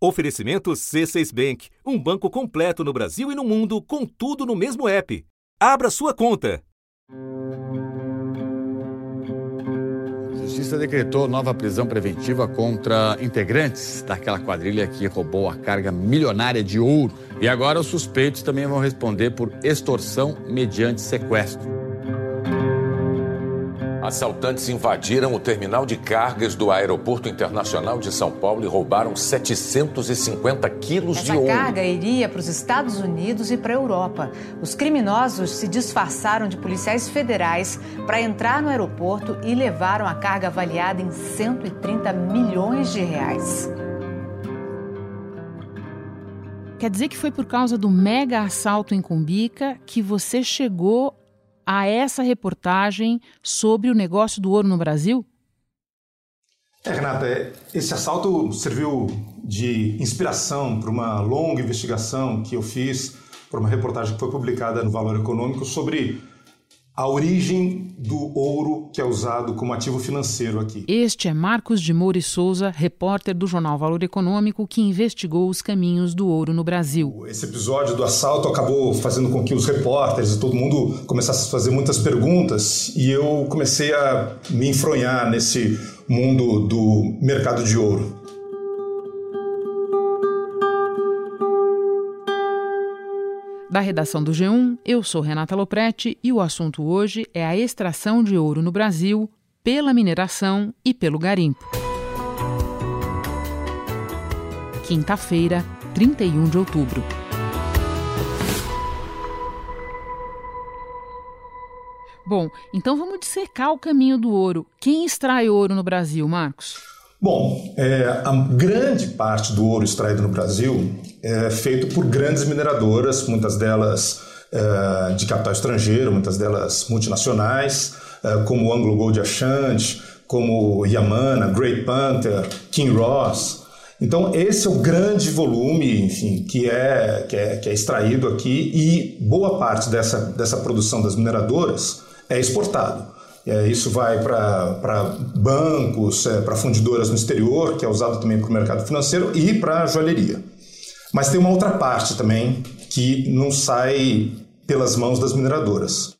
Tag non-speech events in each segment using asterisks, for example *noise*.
Oferecimento C6 Bank, um banco completo no Brasil e no mundo, com tudo no mesmo app. Abra sua conta. Justiça decretou nova prisão preventiva contra integrantes daquela quadrilha que roubou a carga milionária de ouro. E agora os suspeitos também vão responder por extorsão mediante sequestro. Assaltantes invadiram o terminal de cargas do Aeroporto Internacional de São Paulo e roubaram 750 quilos Essa de ouro. carga iria para os Estados Unidos e para a Europa. Os criminosos se disfarçaram de policiais federais para entrar no aeroporto e levaram a carga avaliada em 130 milhões de reais. Quer dizer que foi por causa do mega assalto em Cumbica que você chegou a essa reportagem sobre o negócio do ouro no Brasil? É, Renata, é, esse assalto serviu de inspiração para uma longa investigação que eu fiz, para uma reportagem que foi publicada no Valor Econômico sobre a origem do ouro que é usado como ativo financeiro aqui. Este é Marcos de Moura e Souza, repórter do jornal Valor Econômico, que investigou os caminhos do ouro no Brasil. Esse episódio do assalto acabou fazendo com que os repórteres e todo mundo começasse a fazer muitas perguntas e eu comecei a me enfronhar nesse mundo do mercado de ouro. Da redação do G1, eu sou Renata Loprete e o assunto hoje é a extração de ouro no Brasil pela mineração e pelo garimpo. Quinta-feira, 31 de outubro. Bom, então vamos dissecar o caminho do ouro. Quem extrai ouro no Brasil, Marcos? Bom, é, a grande parte do ouro extraído no Brasil é feito por grandes mineradoras, muitas delas é, de capital estrangeiro, muitas delas multinacionais, é, como Anglo Gold Ashanti, como Yamana, Great Panther, King Ross. Então esse é o grande volume, enfim, que é, que é, que é extraído aqui e boa parte dessa, dessa produção das mineradoras é exportado. É, isso vai para bancos, é, para fundidoras no exterior, que é usado também para o mercado financeiro, e para joalheria. Mas tem uma outra parte também que não sai pelas mãos das mineradoras.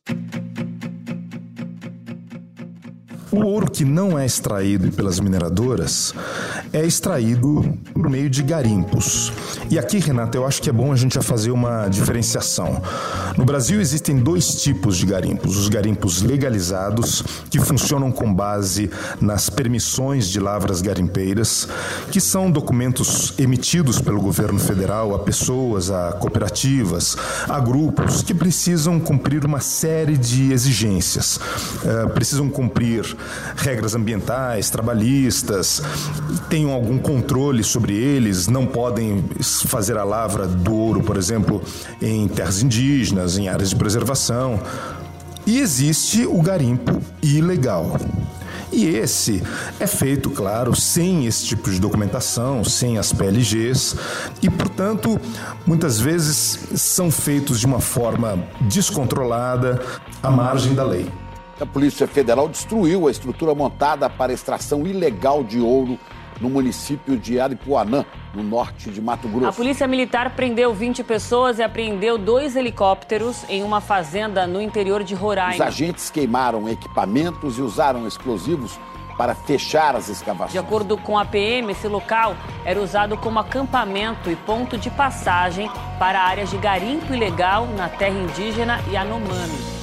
O ouro que não é extraído pelas mineradoras é extraído por meio de garimpos. E aqui, Renata, eu acho que é bom a gente já fazer uma diferenciação. No Brasil existem dois tipos de garimpos: os garimpos legalizados, que funcionam com base nas permissões de lavras garimpeiras, que são documentos emitidos pelo governo federal a pessoas, a cooperativas, a grupos que precisam cumprir uma série de exigências. Uh, precisam cumprir regras ambientais, trabalhistas, tenham algum controle sobre eles, não podem fazer a lavra do ouro, por exemplo, em terras indígenas, em áreas de preservação. E existe o garimpo ilegal. E esse é feito, claro, sem esse tipo de documentação, sem as PLGs, e, portanto, muitas vezes são feitos de uma forma descontrolada, à margem da lei. A Polícia Federal destruiu a estrutura montada para extração ilegal de ouro no município de Aripuanã, no norte de Mato Grosso. A Polícia Militar prendeu 20 pessoas e apreendeu dois helicópteros em uma fazenda no interior de Roraima. Os agentes queimaram equipamentos e usaram explosivos para fechar as escavações. De acordo com a PM, esse local era usado como acampamento e ponto de passagem para áreas de garimpo ilegal na terra indígena Yanomami.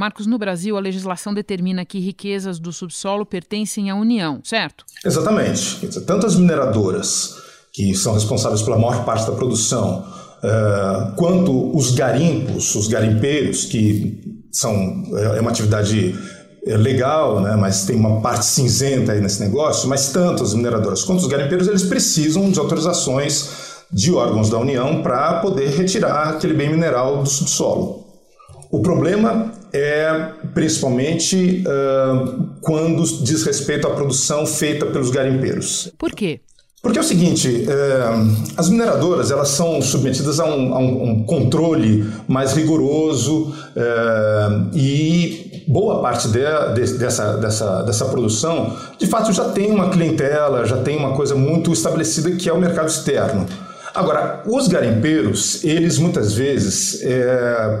Marcos, no Brasil, a legislação determina que riquezas do subsolo pertencem à União, certo? Exatamente. Tanto as mineradoras, que são responsáveis pela maior parte da produção, uh, quanto os garimpos, os garimpeiros, que são, é uma atividade legal, né, mas tem uma parte cinzenta aí nesse negócio, mas tanto as mineradoras quanto os garimpeiros, eles precisam de autorizações de órgãos da União para poder retirar aquele bem mineral do subsolo. O problema é principalmente uh, quando diz respeito à produção feita pelos garimpeiros. Por quê? Porque é o seguinte, uh, as mineradoras elas são submetidas a um, a um controle mais rigoroso uh, e boa parte de, de, dessa, dessa, dessa produção, de fato, já tem uma clientela, já tem uma coisa muito estabelecida que é o mercado externo. Agora, os garimpeiros, eles muitas vezes, é,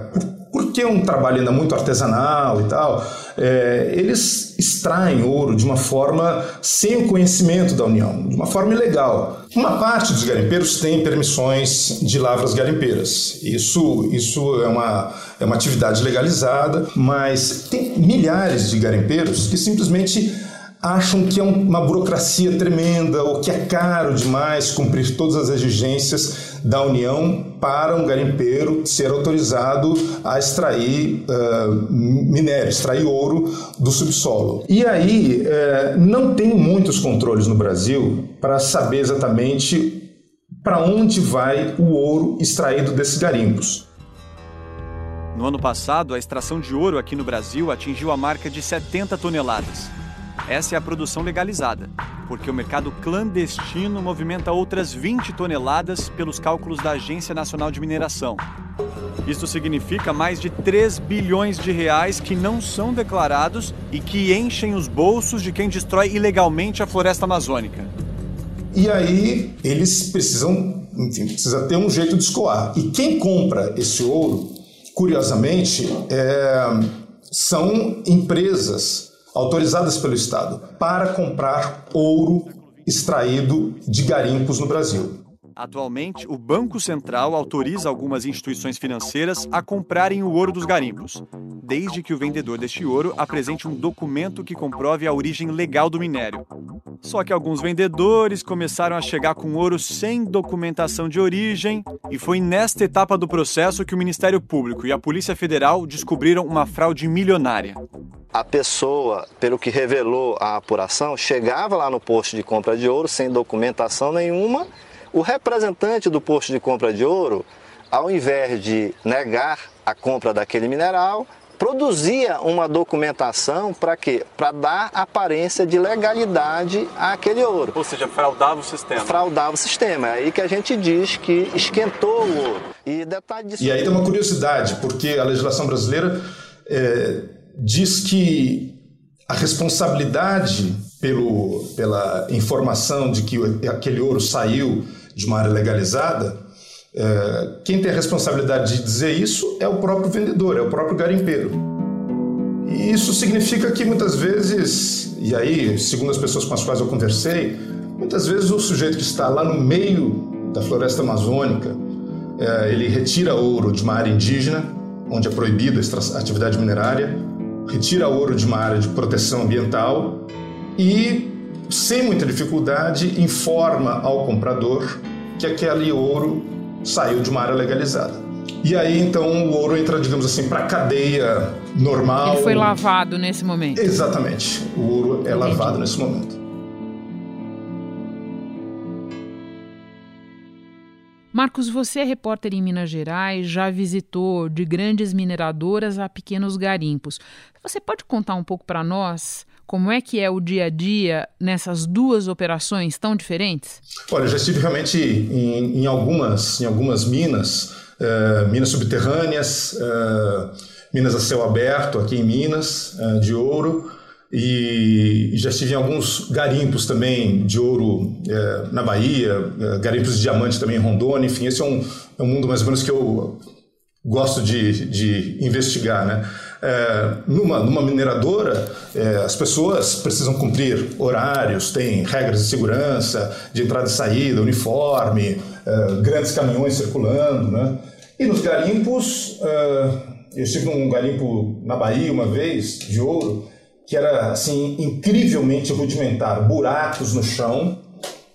porque é um trabalho ainda muito artesanal e tal, é, eles extraem ouro de uma forma sem o conhecimento da União, de uma forma ilegal. Uma parte dos garimpeiros tem permissões de lavras garimpeiras. Isso, isso é, uma, é uma atividade legalizada, mas tem milhares de garimpeiros que simplesmente acham que é uma burocracia tremenda ou que é caro demais cumprir todas as exigências da União para um garimpeiro ser autorizado a extrair uh, minério, extrair ouro do subsolo. E aí uh, não tem muitos controles no Brasil para saber exatamente para onde vai o ouro extraído desses garimpos. No ano passado, a extração de ouro aqui no Brasil atingiu a marca de 70 toneladas. Essa é a produção legalizada, porque o mercado clandestino movimenta outras 20 toneladas pelos cálculos da Agência Nacional de Mineração. Isto significa mais de 3 bilhões de reais que não são declarados e que enchem os bolsos de quem destrói ilegalmente a floresta amazônica. E aí eles precisam, enfim, precisa ter um jeito de escoar. E quem compra esse ouro, curiosamente, é, são empresas autorizadas pelo Estado para comprar ouro extraído de garimpos no Brasil. Atualmente, o Banco Central autoriza algumas instituições financeiras a comprarem o ouro dos garimpos, desde que o vendedor deste ouro apresente um documento que comprove a origem legal do minério. Só que alguns vendedores começaram a chegar com ouro sem documentação de origem, e foi nesta etapa do processo que o Ministério Público e a Polícia Federal descobriram uma fraude milionária a pessoa, pelo que revelou a apuração, chegava lá no posto de compra de ouro sem documentação nenhuma. O representante do posto de compra de ouro, ao invés de negar a compra daquele mineral, produzia uma documentação para quê? Para dar aparência de legalidade àquele ouro. Ou seja, fraudava o sistema. Fraudava o sistema. É aí que a gente diz que esquentou o ouro. E detalhe disso. E aí tem uma curiosidade, porque a legislação brasileira é, diz que a responsabilidade pelo, pela informação de que aquele ouro saiu de uma área legalizada, é, quem tem a responsabilidade de dizer isso é o próprio vendedor, é o próprio garimpeiro. E isso significa que muitas vezes, e aí, segundo as pessoas com as quais eu conversei, muitas vezes o sujeito que está lá no meio da floresta amazônica, é, ele retira ouro de uma área indígena, onde é proibida a atividade minerária, retira ouro de uma área de proteção ambiental e, sem muita dificuldade, informa ao comprador que aquele ouro saiu de uma área legalizada. E aí então o ouro entra, digamos assim, para a cadeia normal. Ele foi lavado nesse momento. Exatamente. O ouro é lavado nesse momento. Marcos, você é repórter em Minas Gerais, já visitou de grandes mineradoras a pequenos garimpos. Você pode contar um pouco para nós como é que é o dia a dia nessas duas operações tão diferentes? Olha, eu já estive realmente em, em algumas, em algumas minas, uh, minas subterrâneas, uh, minas a céu aberto aqui em Minas, uh, de ouro, e já estive em alguns garimpos também de ouro na Bahia, garimpos de diamante também em Rondônia, enfim, esse é um, é um mundo mais ou menos que eu gosto de, de investigar, né? É, numa, numa mineradora, é, as pessoas precisam cumprir horários, tem regras de segurança, de entrada e saída, uniforme, é, grandes caminhões circulando, né? E nos garimpos, é, eu estive num garimpo na Bahia uma vez, de ouro, que era assim incrivelmente rudimentar, buracos no chão,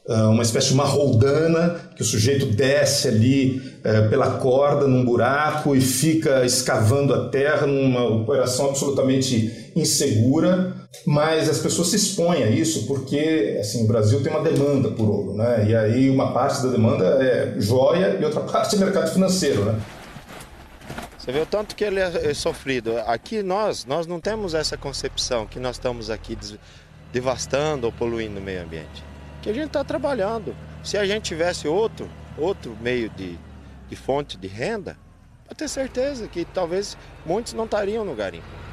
uma espécie de uma roldana que o sujeito desce ali eh, pela corda num buraco e fica escavando a terra numa operação absolutamente insegura, mas as pessoas se expõem a isso porque assim o Brasil tem uma demanda por ouro, né? E aí uma parte da demanda é joia e outra *laughs* parte é mercado financeiro, né? Você vê o tanto que ele é, é sofrido. Aqui nós, nós não temos essa concepção que nós estamos aqui devastando ou poluindo o meio ambiente. Que a gente está trabalhando. Se a gente tivesse outro, outro meio de, de fonte de renda, pode ter certeza que talvez muitos não estariam no garimpo.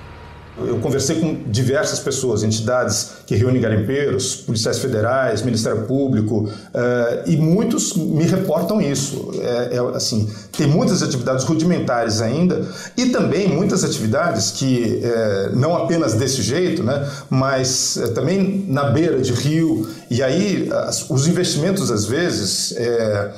Eu conversei com diversas pessoas, entidades que reúnem garimpeiros, policiais federais, Ministério Público, uh, e muitos me reportam isso. É, é, assim, tem muitas atividades rudimentares ainda e também muitas atividades que é, não apenas desse jeito, né, mas é, também na beira de rio. E aí as, os investimentos às vezes é,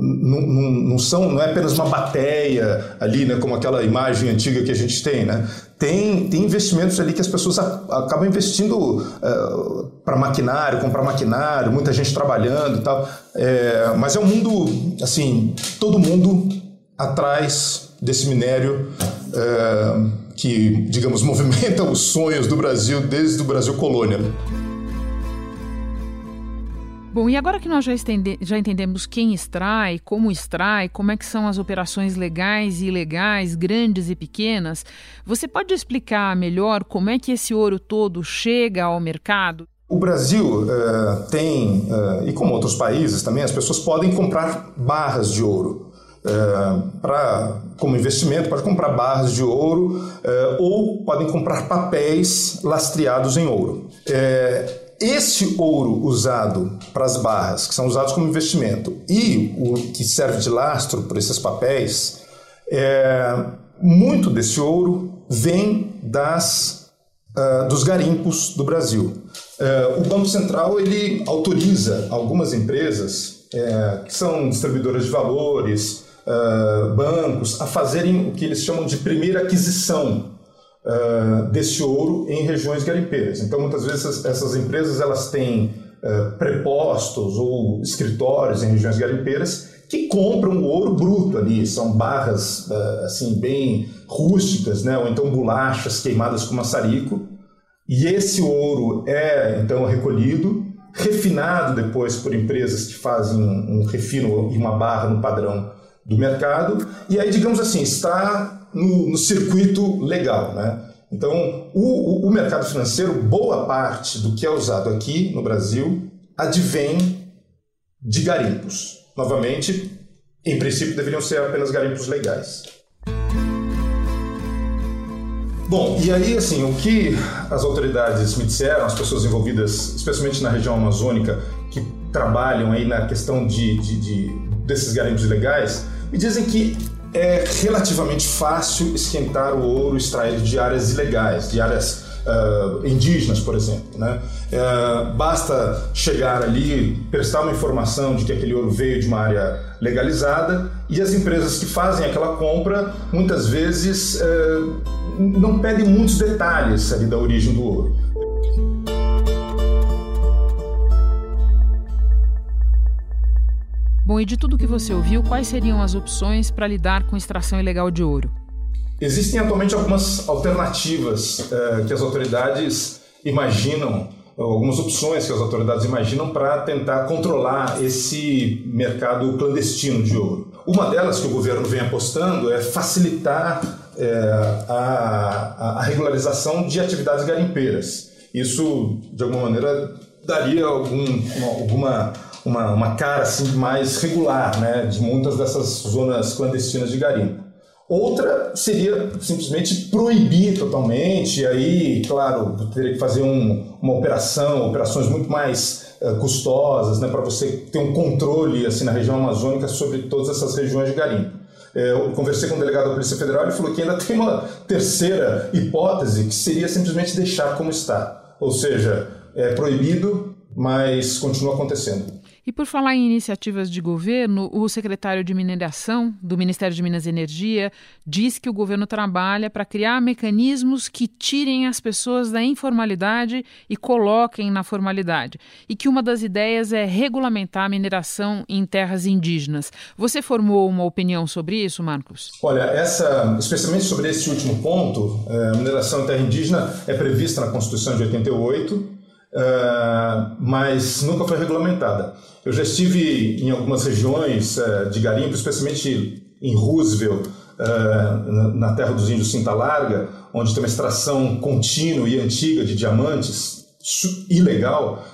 não, não, não, são, não é apenas uma bateia ali, né, como aquela imagem antiga que a gente tem, né? Tem, tem investimentos ali que as pessoas acabam investindo é, para maquinário, comprar maquinário, muita gente trabalhando e tal. É, mas é um mundo, assim, todo mundo atrás desse minério é, que, digamos, *laughs* movimenta os sonhos do Brasil desde o Brasil colônia. Bom, e agora que nós já, estende, já, entendemos quem extrai, como extrai, como é que são as operações legais e ilegais, grandes e pequenas, você pode explicar melhor como é que esse ouro todo chega ao mercado? O Brasil uh, tem, uh, e como outros países também, as pessoas podem comprar barras de ouro. Uh, pra, como investimento, pode comprar barras de ouro ou podem comprar papéis lastreados em ouro. Esse ouro usado para as barras, que são usados como investimento, e o que serve de lastro para esses papéis, é, muito desse ouro vem das, uh, dos garimpos do Brasil. Uh, o Banco Central ele autoriza algumas empresas é, que são distribuidoras de valores, uh, bancos, a fazerem o que eles chamam de primeira aquisição uh, desse ouro em regiões garimpeiras. Então, muitas vezes essas empresas elas têm uh, prepostos ou escritórios em regiões garimpeiras que compram ouro bruto ali, são barras uh, assim bem rústicas, né? ou então bolachas queimadas com maçarico. E esse ouro é então recolhido, refinado depois por empresas que fazem um refino e uma barra no padrão do mercado, e aí, digamos assim, está no, no circuito legal. Né? Então, o, o, mercado financeiro, boa parte do que é usado aqui no Brasil, advém de garimpos. Novamente, em princípio, deveriam ser apenas garimpos legais. Bom, e aí, assim, o que as autoridades me disseram, as pessoas envolvidas, especialmente na região amazônica, que trabalham aí na questão de, de, de desses garimpos ilegais, me dizem que é relativamente fácil esquentar o ouro extraído de áreas ilegais, de áreas uh, indígenas, por exemplo. Né? Uh, basta chegar ali, prestar uma informação de que aquele ouro veio de uma área legalizada e as empresas que fazem aquela compra muitas vezes uh, não pedem muitos detalhes ali da origem do ouro. Bom, e de tudo que você ouviu, quais seriam as opções para lidar com extração ilegal de ouro? Existem atualmente algumas alternativas eh, que as autoridades imaginam, algumas opções que as autoridades imaginam para tentar controlar esse mercado clandestino de ouro. Uma delas que o governo vem apostando é facilitar eh, a, a regularização de atividades garimpeiras. Isso, de alguma maneira, daria algum, uma, alguma uma, uma cara assim, mais regular né, de muitas dessas zonas clandestinas de garimpo. Outra seria simplesmente proibir totalmente, e aí, claro, teria que fazer um, uma operação, operações muito mais uh, custosas, né, para você ter um controle assim na região amazônica sobre todas essas regiões de garimpo. É, eu conversei com o delegado da Polícia Federal e ele falou que ainda tem uma terceira hipótese, que seria simplesmente deixar como está. Ou seja, é proibido, mas continua acontecendo. E por falar em iniciativas de governo, o secretário de Mineração do Ministério de Minas e Energia diz que o governo trabalha para criar mecanismos que tirem as pessoas da informalidade e coloquem na formalidade. E que uma das ideias é regulamentar a mineração em terras indígenas. Você formou uma opinião sobre isso, Marcos? Olha, essa, especialmente sobre esse último ponto, é, a mineração em terra indígena é prevista na Constituição de 88 uh, mas nunca foi regulamentada. Eu já estive em algumas regiões uh, de garimpo, especialmente em Roosevelt, uh, na terra dos índios Cinta Larga, onde tem uma extração contínua e antiga de diamantes, ilegal.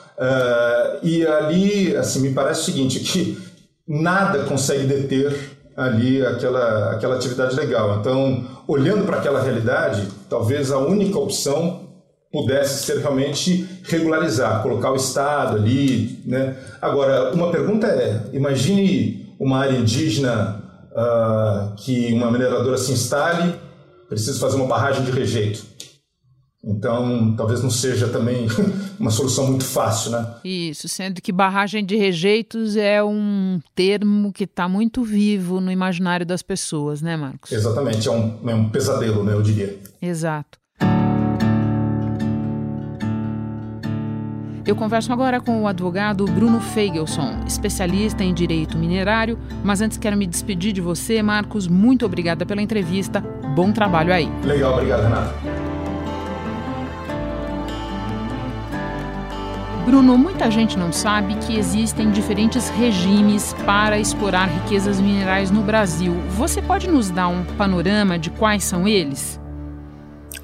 e ali, assim, me parece o seguinte, que nada consegue deter ali aquela, aquela atividade legal. Então, olhando para aquela realidade, talvez a única opção pudesse ser realmente regularizar, colocar o Estado ali. Né? Agora, uma pergunta é: imagine uma área indígena uh, que uma mineradora se instale, precisa fazer uma barragem de rejeito. Então, talvez não seja também *laughs* uma solução muito fácil, né? Isso, sendo que barragem de rejeitos é um termo que está muito vivo no imaginário das pessoas, né, Marcos? Exatamente, é um, é um pesadelo, né, eu diria. Exato. Eu converso agora com o advogado Bruno Feigelson, especialista em direito minerário. Mas antes quero me despedir de você, Marcos. Muito obrigada pela entrevista. Bom trabalho aí. Legal, obrigado, Renato. Bruno, muita gente não sabe que existem diferentes regimes para explorar riquezas minerais no Brasil. Você pode nos dar um panorama de quais são eles?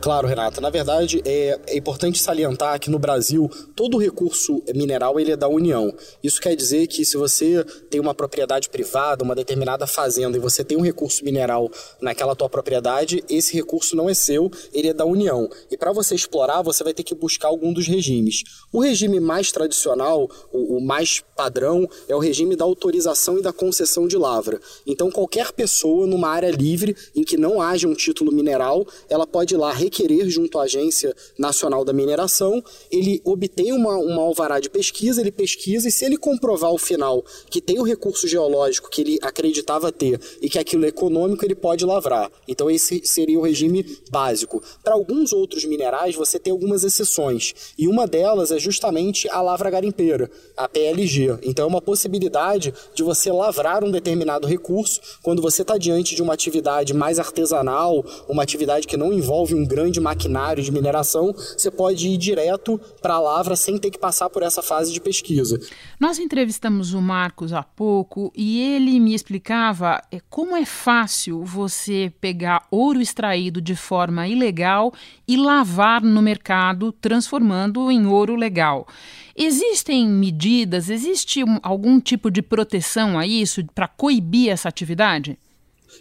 Claro, Renata. Na verdade, é, é, importante salientar que no Brasil todo recurso mineral ele é da União. Isso quer dizer que se você tem uma propriedade privada, uma determinada fazenda e você tem um recurso mineral naquela tua propriedade, esse recurso não é seu, ele é da União. E para você explorar, você vai ter que buscar algum dos regimes. O regime mais tradicional, o, o mais padrão, é o regime da autorização e da concessão de lavra. Então, qualquer pessoa numa área livre em que não haja um título mineral, ela pode ir lá requerer junto à Agência Nacional da Mineração, ele obtém uma, uma alvará de pesquisa, ele pesquisa e se ele comprovar ao final que tem o recurso geológico que ele acreditava ter e que aquilo é econômico, ele pode lavrar. Então esse seria o regime básico. Para alguns outros minerais, você tem algumas exceções. E uma delas é justamente a lavra garimpeira, a PLG. Então é uma possibilidade de você lavrar um determinado recurso quando você está diante de uma atividade mais artesanal, uma atividade que não envolve um grande maquinário de mineração, você pode ir direto para a lavra sem ter que passar por essa fase de pesquisa. Nós entrevistamos o Marcos há pouco e ele me explicava é, como é fácil você pegar ouro extraído de forma ilegal e lavar no mercado, transformando em ouro legal. Existem medidas, existe algum tipo de proteção a isso para coibir essa atividade?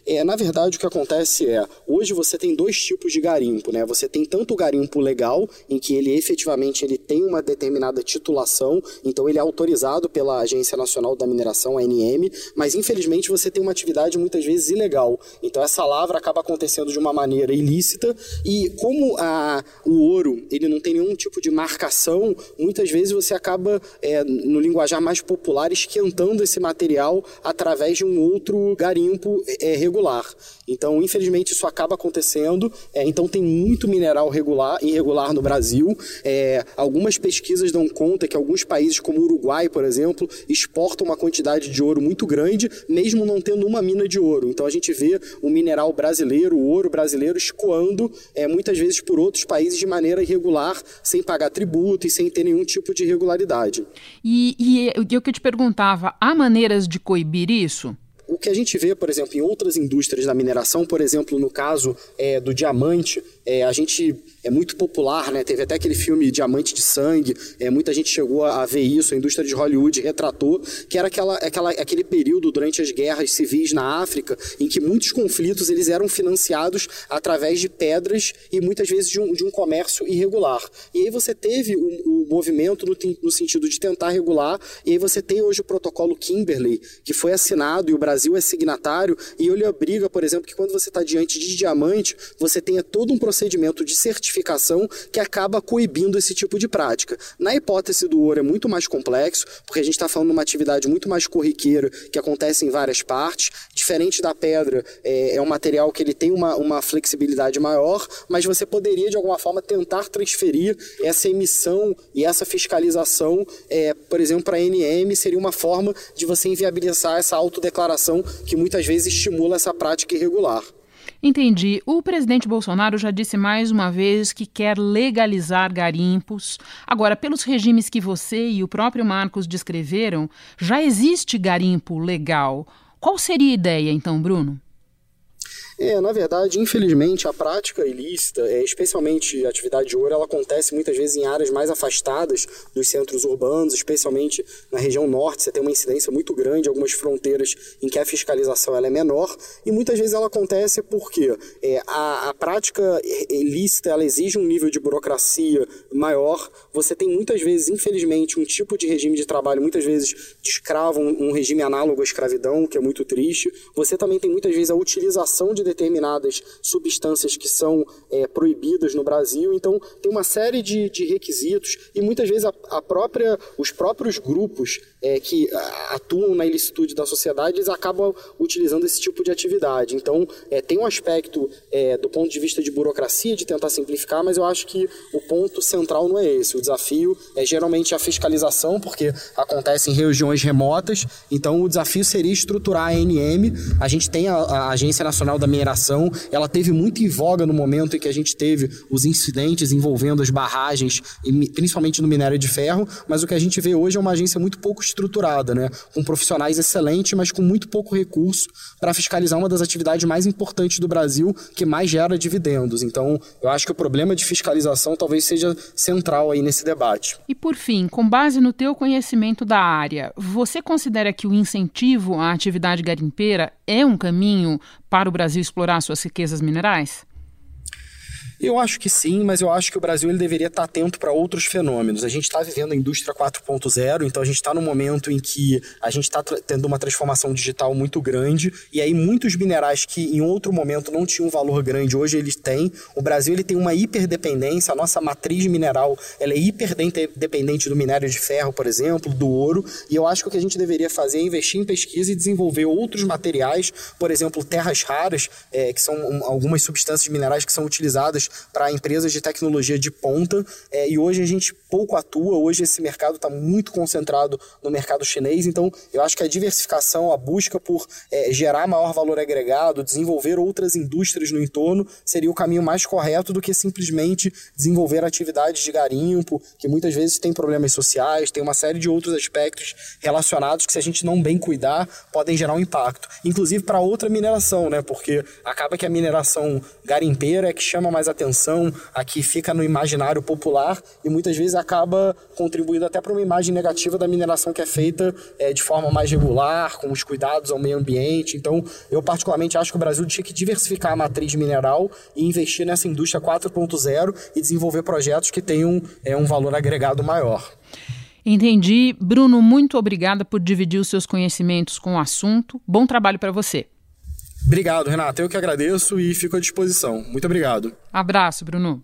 É, na verdade, o que acontece é, hoje você tem dois tipos de garimpo, né? Você tem tanto o garimpo legal, em que ele efetivamente ele tem uma determinada titulação, então ele é autorizado pela Agência Nacional da Mineração, ANM, mas infelizmente você tem uma atividade muitas vezes ilegal. Então essa lavra acaba acontecendo de uma maneira ilícita e como a, o ouro ele não tem nenhum tipo de marcação, muitas vezes você acaba, é, no linguajar mais popular, esquentando esse material através de um outro garimpo é, regular. Então, infelizmente, isso acaba acontecendo. É, então, tem muito mineral regular, irregular no Brasil. É, algumas pesquisas dão conta que alguns países, como o Uruguai, por exemplo, exportam uma quantidade de ouro muito grande, mesmo não tendo uma mina de ouro. Então, a gente vê o mineral brasileiro, o ouro brasileiro, escoando é, muitas vezes por outros países de maneira irregular, sem pagar tributo e sem ter nenhum tipo de irregularidade. E, o que eu te perguntava, há maneiras de coibir isso? O que a gente vê, por exemplo, em outras indústrias da mineração, por exemplo, no caso é, do diamante, é, a gente é muito popular, né? Teve até aquele filme Diamante de Sangue, é, muita gente chegou a, ver isso, a indústria de Hollywood retratou, que era aquela, aquela, aquele período durante as guerras civis na África, em que muitos conflitos eles eram financiados através de pedras e muitas vezes de um, de um comércio irregular. E aí você teve o, o movimento no, no sentido de tentar regular, e aí você tem hoje o protocolo Kimberley, que foi assinado e o Brasil é signatário, e ele obriga, por exemplo, que quando você está diante de diamante, você tenha todo um processo procedimento de certificação que acaba coibindo esse tipo de prática. Na hipótese do ouro é muito mais complexo, porque a gente está falando de uma atividade muito mais corriqueira que acontece em várias partes. Diferente da pedra, é, é um material que ele tem uma, uma flexibilidade maior, mas você poderia de alguma forma tentar transferir essa emissão e essa fiscalização, é, por exemplo, para a NM, seria uma forma de você inviabilizar essa autodeclaração que muitas vezes estimula essa prática irregular. Entendi. O presidente Bolsonaro já disse mais uma vez que quer legalizar garimpos. Agora, pelos regimes que você e o próprio Marcos descreveram, já existe garimpo legal. Qual seria a ideia, então, Bruno? É, na verdade, infelizmente, a prática ilícita, é, especialmente a atividade de ouro, ela acontece muitas vezes em áreas mais afastadas dos centros urbanos, especialmente na região norte, você tem uma incidência muito grande, algumas fronteiras em que a fiscalização ela é menor, e muitas vezes ela acontece porque é, a, a prática ilícita ela exige um nível de burocracia maior, você tem muitas vezes, infelizmente, um tipo de regime de trabalho, muitas vezes de escravo, um, um regime análogo à escravidão, que é muito triste, você também tem muitas vezes a utilização de determinadas substâncias que são é, proibidas no Brasil. Então, tem uma série de, de requisitos e muitas vezes a, a própria, os próprios grupos é, que atuam na ilicitude da sociedade, eles acabam utilizando esse tipo de atividade. Então, é, tem um aspecto é, do ponto de vista de burocracia, de tentar simplificar, mas eu acho que o ponto central não é esse. O desafio é geralmente a fiscalização, porque acontece em regiões remotas, então o desafio seria estruturar a ANM. A gente tem a, a Agência Nacional da Mineração, ela teve muito em voga no momento em que a gente teve os incidentes envolvendo as barragens, principalmente no minério de ferro, mas o que a gente vê hoje é uma agência muito pouco estruturada, né? com profissionais excelentes, mas com muito pouco recurso para fiscalizar uma das atividades mais importantes do Brasil, que mais gera dividendos. Então, eu acho que o problema de fiscalização talvez seja central aí nesse debate. E por fim, com base no teu conhecimento da área, você considera que o incentivo à atividade garimpeira é um caminho para o Brasil explorar suas riquezas minerais? Eu acho que sim, mas eu acho que o Brasil ele deveria estar atento para outros fenômenos. A gente está vivendo a indústria 4.0, então a gente está no momento em que a gente está tendo uma transformação digital muito grande e aí muitos minerais que em outro momento não tinham um valor grande hoje eles têm. O Brasil ele tem uma hiperdependência, a nossa matriz mineral ela é hiperdependente do minério de ferro, por exemplo, do ouro. E eu acho que o que a gente deveria fazer é investir em pesquisa e desenvolver outros materiais, por exemplo, terras raras, é, que são algumas substâncias minerais que são utilizadas para empresas de tecnologia de ponta. É, e hoje a gente pouco atua, hoje esse mercado está muito concentrado no mercado chinês. Então, eu acho que a diversificação, a busca por é, gerar maior valor agregado, desenvolver outras indústrias no entorno, seria o caminho mais correto do que simplesmente desenvolver atividades de garimpo, que muitas vezes tem problemas sociais, tem uma série de outros aspectos relacionados que, se a gente não bem cuidar, podem gerar um impacto. Inclusive para outra mineração, né? Porque acaba que a mineração garimpeira é que chama mais atenção, aqui fica no imaginário popular e muitas vezes acaba contribuindo até para uma imagem negativa da mineração que é feita é, de forma mais regular, com os cuidados ao meio ambiente. Então, eu particularmente acho que o Brasil tinha que diversificar a matriz mineral e investir nessa indústria 4.0 e desenvolver projetos que tenham é, um valor agregado maior. Entendi. Bruno, muito obrigada por dividir os seus conhecimentos com o assunto. Bom trabalho para você. Obrigado, Renata. Eu que agradeço e fico à disposição. Muito obrigado. Abraço, Bruno.